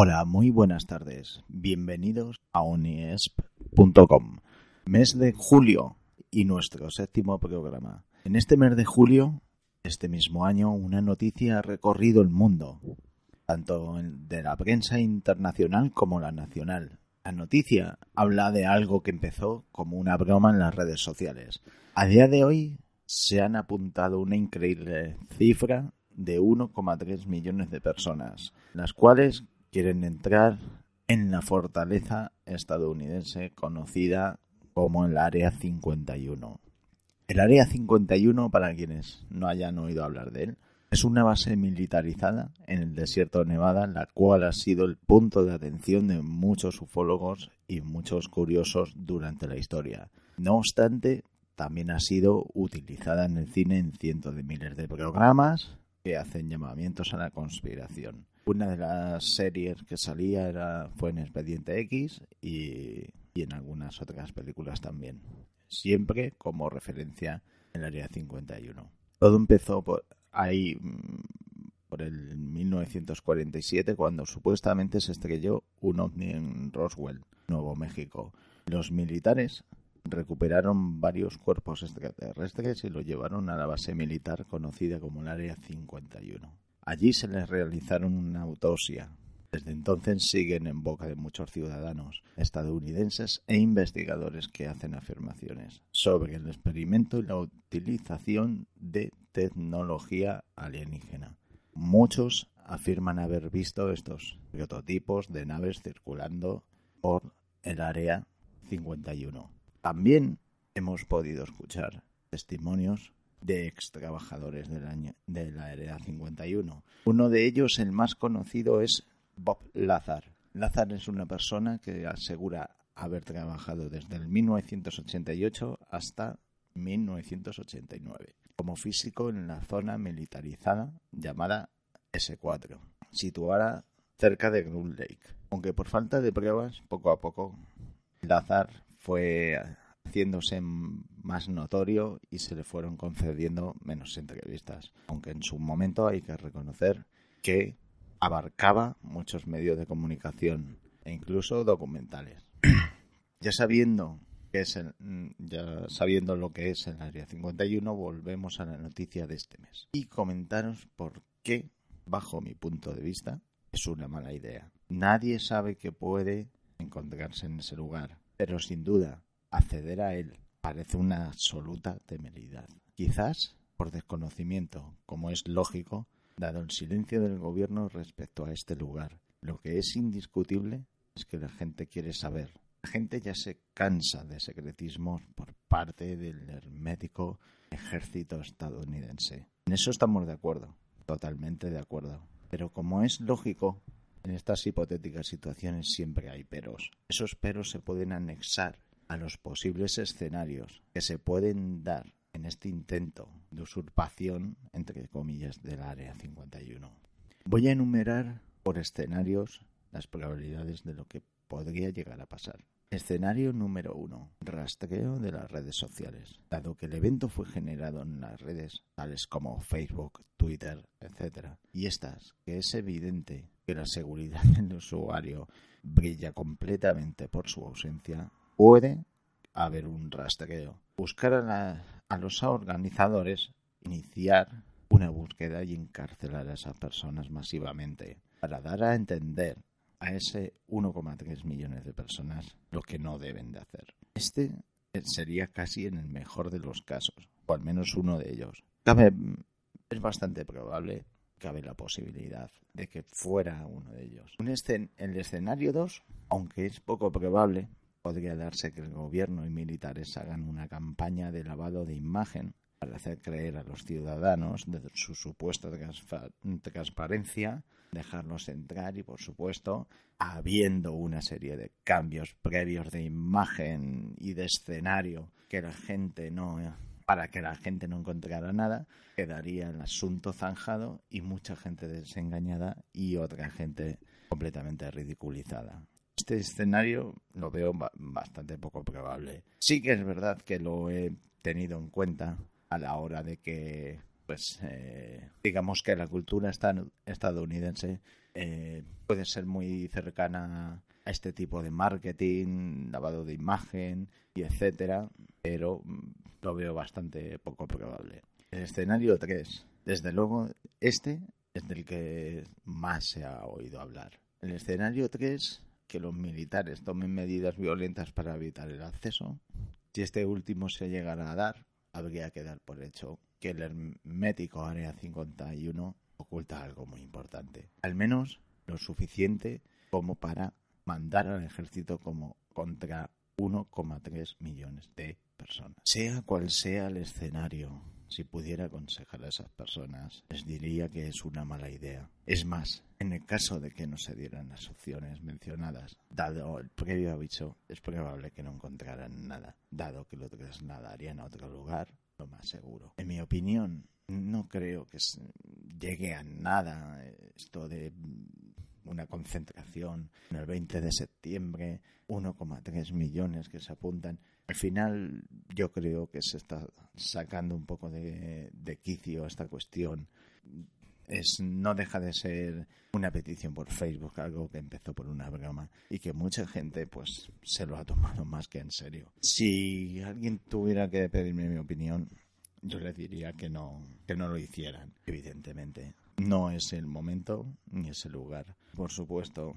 Hola, muy buenas tardes. Bienvenidos a oniesp.com. Mes de julio y nuestro séptimo programa. En este mes de julio, este mismo año, una noticia ha recorrido el mundo, tanto de la prensa internacional como la nacional. La noticia habla de algo que empezó como una broma en las redes sociales. A día de hoy se han apuntado una increíble cifra de 1,3 millones de personas, las cuales quieren entrar en la fortaleza estadounidense conocida como el Área 51. El Área 51, para quienes no hayan oído hablar de él, es una base militarizada en el desierto de Nevada, la cual ha sido el punto de atención de muchos ufólogos y muchos curiosos durante la historia. No obstante, también ha sido utilizada en el cine en cientos de miles de programas que hacen llamamientos a la conspiración. Una de las series que salía era, fue en Expediente X y, en algunas otras películas también. Siempre como referencia en el Área 51. Todo empezó por ahí mm, por el 1947 cuando supuestamente se estrelló un ovni en Roswell, Nuevo México. Los militares recuperaron varios cuerpos extraterrestres y los llevaron a la base militar conocida como el Área 51. Allí se les realizaron una autopsia. Desde entonces siguen en boca de muchos ciudadanos estadounidenses e investigadores que hacen afirmaciones sobre el experimento y la utilización de tecnología alienígena. Muchos afirman haber visto estos prototipos de naves circulando por el área 51. También hemos podido escuchar testimonios de ex trabajadores del año, de la Hereda 51. Uno de ellos, el más conocido, es Bob Lazar. Lazar es una persona que asegura haber trabajado desde el 1988 hasta 1989 como físico en la zona militarizada llamada S4, situada cerca de Groom Lake. Aunque por falta de pruebas, poco a poco Lazar fue haciéndose más notorio y se le fueron concediendo menos entrevistas. Aunque en su momento hay que reconocer que abarcaba muchos medios de comunicación e incluso documentales. ya sabiendo que es ya sabiendo lo que es el área 51, volvemos a la noticia de este mes y comentaros por qué, bajo mi punto de vista, es una mala idea. Nadie sabe que puede encontrarse en ese lugar, pero sin duda acceder a él parece una absoluta temeridad. Quizás por desconocimiento, como es lógico, dado el silencio del gobierno respecto a este lugar. Lo que es indiscutible es que la gente quiere saber. La gente ya se cansa de secretismo por parte del hermético ejército estadounidense. En eso estamos de acuerdo, totalmente de acuerdo. Pero como es lógico, en estas hipotéticas situaciones siempre hay peros. Esos peros se pueden anexar a los posibles escenarios que se pueden dar en este intento de usurpación, entre comillas, del Área 51. Voy a enumerar por escenarios las probabilidades de lo que podría llegar a pasar. Escenario número uno. Rastreo de las redes sociales. Dado que el evento fue generado en las redes tales como Facebook, Twitter, etc. Y estas, que es evidente que la seguridad del usuario brilla completamente por su ausencia, puede haber un rastreo. Buscar a, los organizadores, iniciar una búsqueda y encarcelar a esas personas masivamente para dar a entender a ese 1,3 millones de personas lo que no deben de hacer. Este sería casi en el mejor de los casos, o al menos uno de ellos. Cabe, es bastante probable, cabe la posibilidad de que fuera uno de ellos. Un el escenario 2, aunque es poco probable, podría darse que el gobierno y militares hagan una campaña de lavado de imagen para hacer creer a los ciudadanos de su supuesta transparencia, dejarlos entrar y, por supuesto, habiendo una serie de cambios previos de imagen y de escenario que la gente no para que la gente no encontrara nada, quedaría el asunto zanjado y mucha gente desengañada y otra gente completamente ridiculizada este escenario lo veo bastante poco probable. Sí que es verdad que lo he tenido en cuenta a la hora de que pues eh, digamos que la cultura estadounidense eh, puede ser muy cercana a este tipo de marketing, lavado de imagen y etcétera, pero mm, lo veo bastante poco probable. El escenario 3, desde luego, este es del que más se ha oído hablar. El escenario 3, que los militares tomen medidas violentas para evitar el acceso. Si este último se llegara a dar, habría que dar por hecho que el hermético Área 51 oculta algo muy importante. Al menos lo suficiente como para mandar al ejército como contra 1,3 millones de personas. Sea cual sea el escenario, si pudiera aconsejar a esas personas, les diría que es una mala idea. Es más, en el caso de que no se dieran las opciones mencionadas, dado el previo aviso, es probable que no encontraran nada, dado que lo trasladarían a otro lugar, lo más seguro. En mi opinión, no creo que llegue a nada esto de una concentración en el 20 de septiembre, 1,3 millones que se apuntan. Al final yo creo que se está sacando un poco de, de quicio esta cuestión. Es, no deja de ser una petición por Facebook, algo que empezó por una broma y que mucha gente pues se lo ha tomado más que en serio. Si alguien tuviera que pedirme mi opinión, yo le diría que no, que no lo hicieran, evidentemente. No es el momento ni es el lugar. Por supuesto,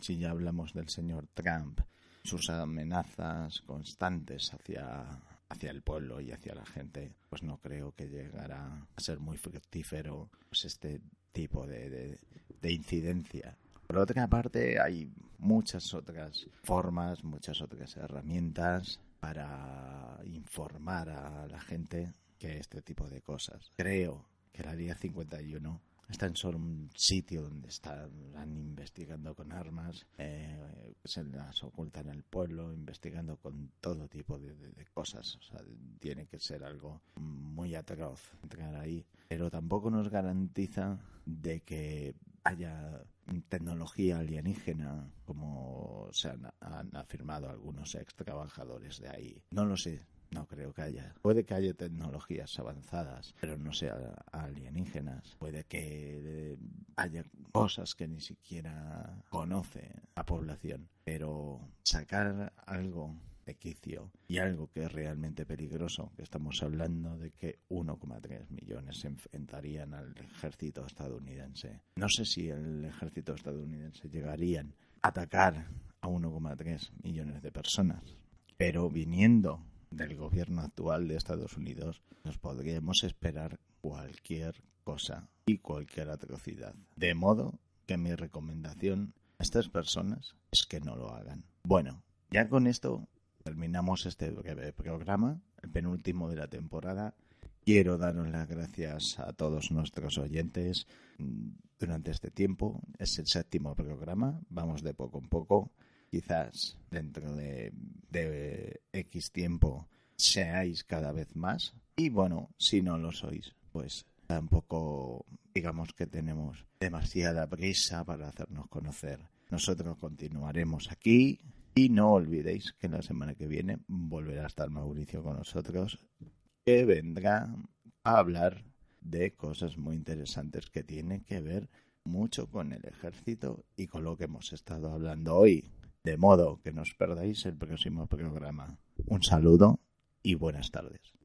si ya hablamos del señor Trump, sus amenazas constantes hacia, hacia el pueblo y hacia la gente, pues no creo que llegara a ser muy fructífero pues este tipo de, de incidencia. Por otra parte, hay muchas otras formas, muchas otras herramientas para informar a la gente que este tipo de cosas. Creo que la Área 51 está en solo un sitio donde están investigando con armas, eh, se las ocultan en el pueblo, investigando con todo tipo de, cosas. O sea, tiene que ser algo muy atroz entrar ahí. Pero tampoco nos garantiza de que haya tecnología alienígena, como se han, han afirmado algunos ex trabajadores de ahí. No lo sé, no creo que haya. Puede que haya tecnologías avanzadas, pero no sea alienígenas. Puede que eh, haya cosas que ni siquiera conoce la población. Pero sacar algo de quicio y algo que es realmente peligroso, que estamos hablando de que 1,3 millones se enfrentarían al ejército estadounidense. No sé si el ejército estadounidense llegarían a atacar a 1,3 millones de personas, pero viniendo del gobierno actual de Estados Unidos, nos podríamos esperar cualquier cosa y cualquier atrocidad. De modo que mi recomendación a estas personas es que no lo hagan. Bueno, ya con esto terminamos este breve programa, el penúltimo de la temporada. Quiero daros las gracias a todos nuestros oyentes durante este tiempo. Es el séptimo programa, vamos de poco en poco quizás dentro de, X tiempo seáis cada vez más. Y bueno, si no lo sois, pues tampoco digamos que tenemos demasiada prisa para hacernos conocer. Nosotros continuaremos aquí y no olvidéis que la semana que viene volverá a estar Mauricio con nosotros, que vendrá a hablar de cosas muy interesantes que tienen que ver mucho con el ejército y con lo que hemos estado hablando hoy. De modo que no os perdáis el próximo programa. Un saludo y buenas tardes.